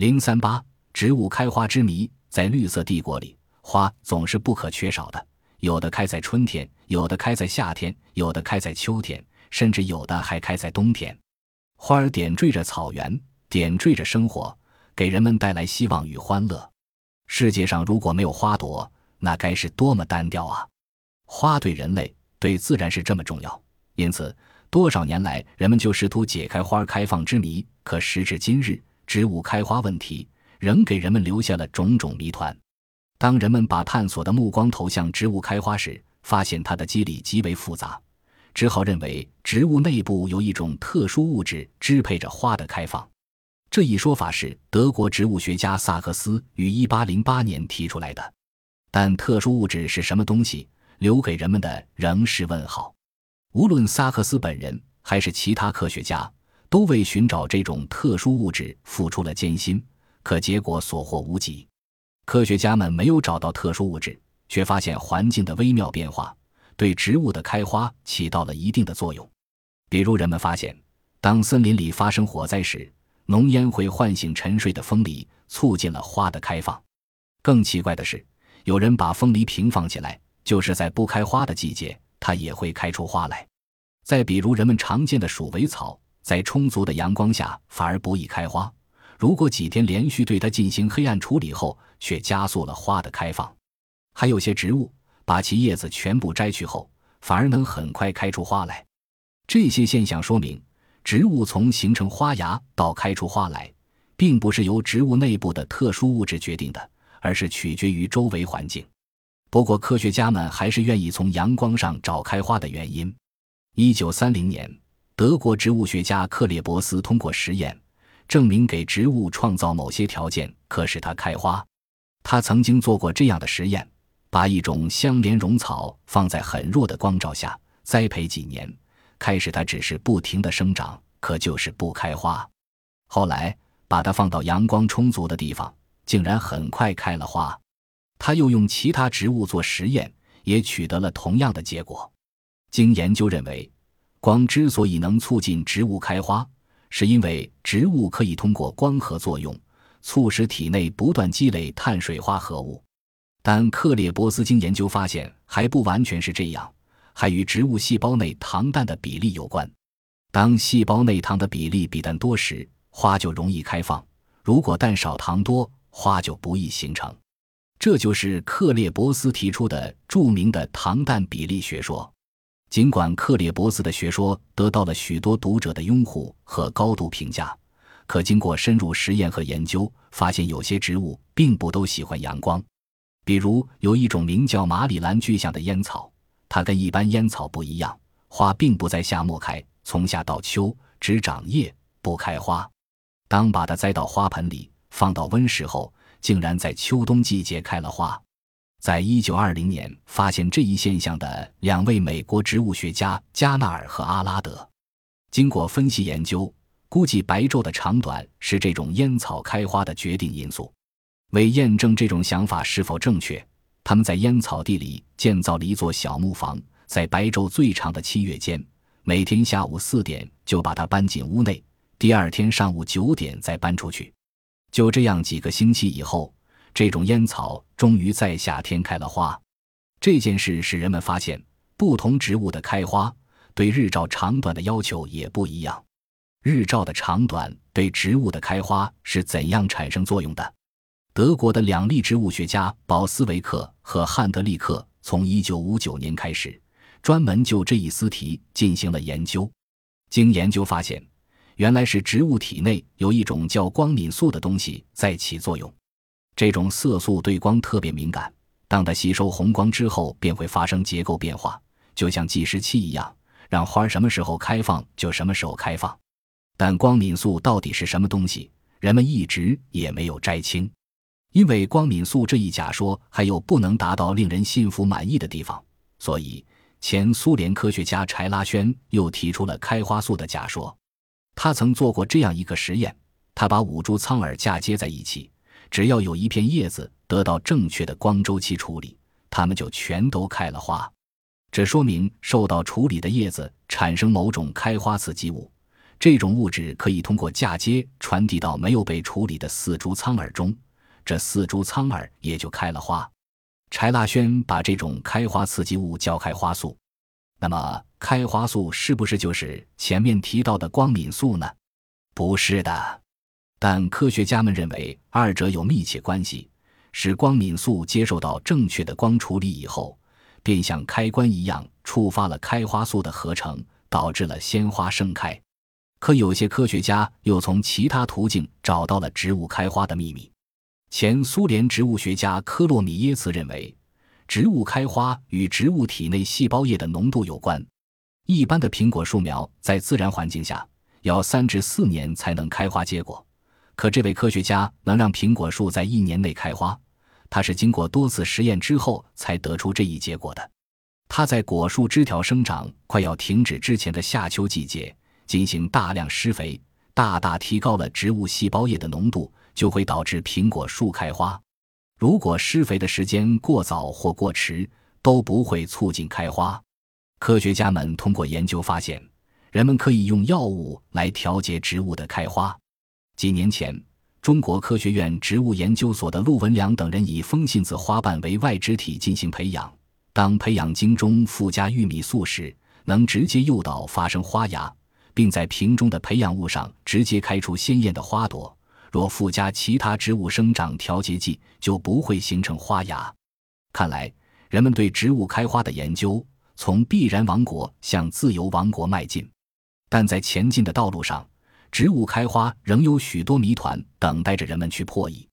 零三八，植物开花之谜。在绿色帝国里，花总是不可缺少的。有的开在春天，有的开在夏天，有的开在秋天，甚至有的还开在冬天。花儿点缀着草原，点缀着生活，给人们带来希望与欢乐。世界上如果没有花朵，那该是多么单调啊！花对人类、对自然是这么重要，因此多少年来，人们就试图解开花开放之谜。可时至今日，植物开花问题。仍给人们留下了种种谜团。当人们把探索的目光投向植物开花时，发现它的机理极为复杂，只好认为植物内部有一种特殊物质支配着花的开放。这一说法是德国植物学家萨克斯于1808年提出来的，但特殊物质是什么东西，留给人们的仍是问号。无论萨克斯本人还是其他科学家，都为寻找这种特殊物质付出了艰辛。可结果所获无几，科学家们没有找到特殊物质，却发现环境的微妙变化对植物的开花起到了一定的作用。比如，人们发现，当森林里发生火灾时，浓烟会唤醒沉睡的风梨，促进了花的开放。更奇怪的是，有人把风梨平放起来，就是在不开花的季节，它也会开出花来。再比如，人们常见的鼠尾草，在充足的阳光下反而不易开花。如果几天连续对它进行黑暗处理后，却加速了花的开放。还有些植物把其叶子全部摘去后，反而能很快开出花来。这些现象说明，植物从形成花芽到开出花来，并不是由植物内部的特殊物质决定的，而是取决于周围环境。不过，科学家们还是愿意从阳光上找开花的原因。一九三零年，德国植物学家克列伯斯通过实验。证明给植物创造某些条件可使它开花。他曾经做过这样的实验：把一种香莲绒草放在很弱的光照下栽培几年，开始它只是不停的生长，可就是不开花。后来把它放到阳光充足的地方，竟然很快开了花。他又用其他植物做实验，也取得了同样的结果。经研究认为，光之所以能促进植物开花。是因为植物可以通过光合作用，促使体内不断积累碳水化合物，但克列伯斯经研究发现还不完全是这样，还与植物细胞内糖氮的比例有关。当细胞内糖的比例比氮多时，花就容易开放；如果氮少糖多，花就不易形成。这就是克列伯斯提出的著名的糖氮比例学说。尽管克列伯斯的学说得到了许多读者的拥护和高度评价，可经过深入实验和研究，发现有些植物并不都喜欢阳光。比如，有一种名叫马里兰巨象的烟草，它跟一般烟草不一样，花并不在夏末开，从夏到秋只长叶不开花。当把它栽到花盆里，放到温室后，竟然在秋冬季节开了花。在一九二零年发现这一现象的两位美国植物学家加纳尔和阿拉德，经过分析研究，估计白昼的长短是这种烟草开花的决定因素。为验证这种想法是否正确，他们在烟草地里建造了一座小木房，在白昼最长的七月间，每天下午四点就把它搬进屋内，第二天上午九点再搬出去。就这样，几个星期以后。这种烟草终于在夏天开了花，这件事使人们发现，不同植物的开花对日照长短的要求也不一样。日照的长短对植物的开花是怎样产生作用的？德国的两例植物学家保斯维克和汉德利克从1959年开始，专门就这一思题进行了研究。经研究发现，原来是植物体内有一种叫光敏素的东西在起作用。这种色素对光特别敏感，当它吸收红光之后，便会发生结构变化，就像计时器一样，让花什么时候开放就什么时候开放。但光敏素到底是什么东西，人们一直也没有摘清，因为光敏素这一假说还有不能达到令人信服满意的地方，所以前苏联科学家柴拉轩又提出了开花素的假说。他曾做过这样一个实验，他把五株苍耳嫁接在一起。只要有一片叶子得到正确的光周期处理，它们就全都开了花。这说明受到处理的叶子产生某种开花刺激物，这种物质可以通过嫁接传递到没有被处理的四株苍耳中，这四株苍耳也就开了花。柴腊轩把这种开花刺激物叫开花素。那么，开花素是不是就是前面提到的光敏素呢？不是的，但科学家们认为二者有密切关系。使光敏素接受到正确的光处理以后，便像开关一样触发了开花素的合成，导致了鲜花盛开。可有些科学家又从其他途径找到了植物开花的秘密。前苏联植物学家科洛米耶茨认为，植物开花与植物体内细胞液的浓度有关。一般的苹果树苗在自然环境下要三至四年才能开花结果，可这位科学家能让苹果树在一年内开花，他是经过多次实验之后才得出这一结果的。他在果树枝条生长快要停止之前的夏秋季节进行大量施肥，大大提高了植物细胞液的浓度。就会导致苹果树开花。如果施肥的时间过早或过迟，都不会促进开花。科学家们通过研究发现，人们可以用药物来调节植物的开花。几年前，中国科学院植物研究所的陆文良等人以风信子花瓣为外植体进行培养，当培养茎中附加玉米素时，能直接诱导发生花芽，并在瓶中的培养物上直接开出鲜艳的花朵。若附加其他植物生长调节剂，就不会形成花芽。看来，人们对植物开花的研究从必然王国向自由王国迈进，但在前进的道路上，植物开花仍有许多谜团等待着人们去破译。